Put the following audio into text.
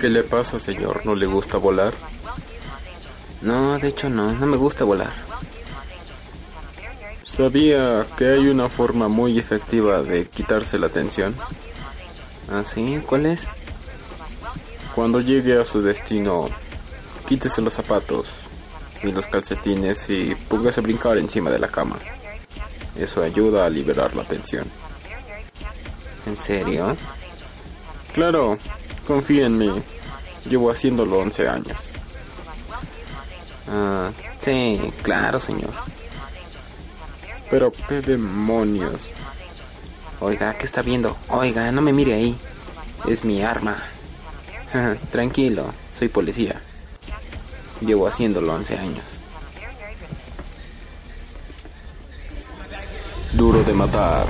¿Qué le pasa, señor? ¿No le gusta volar? No, de hecho no, no me gusta volar. ¿Sabía que hay una forma muy efectiva de quitarse la tensión? ¿Ah, sí? ¿Cuál es? Cuando llegue a su destino, quítese los zapatos y los calcetines y póngase a brincar encima de la cama. Eso ayuda a liberar la tensión. ¿En serio? Claro, confía en mí. Llevo haciéndolo 11 años. Ah, sí, claro, señor. Pero qué demonios. Oiga, ¿qué está viendo? Oiga, no me mire ahí. Es mi arma. Tranquilo, soy policía. Llevo haciéndolo 11 años. Duro de matar.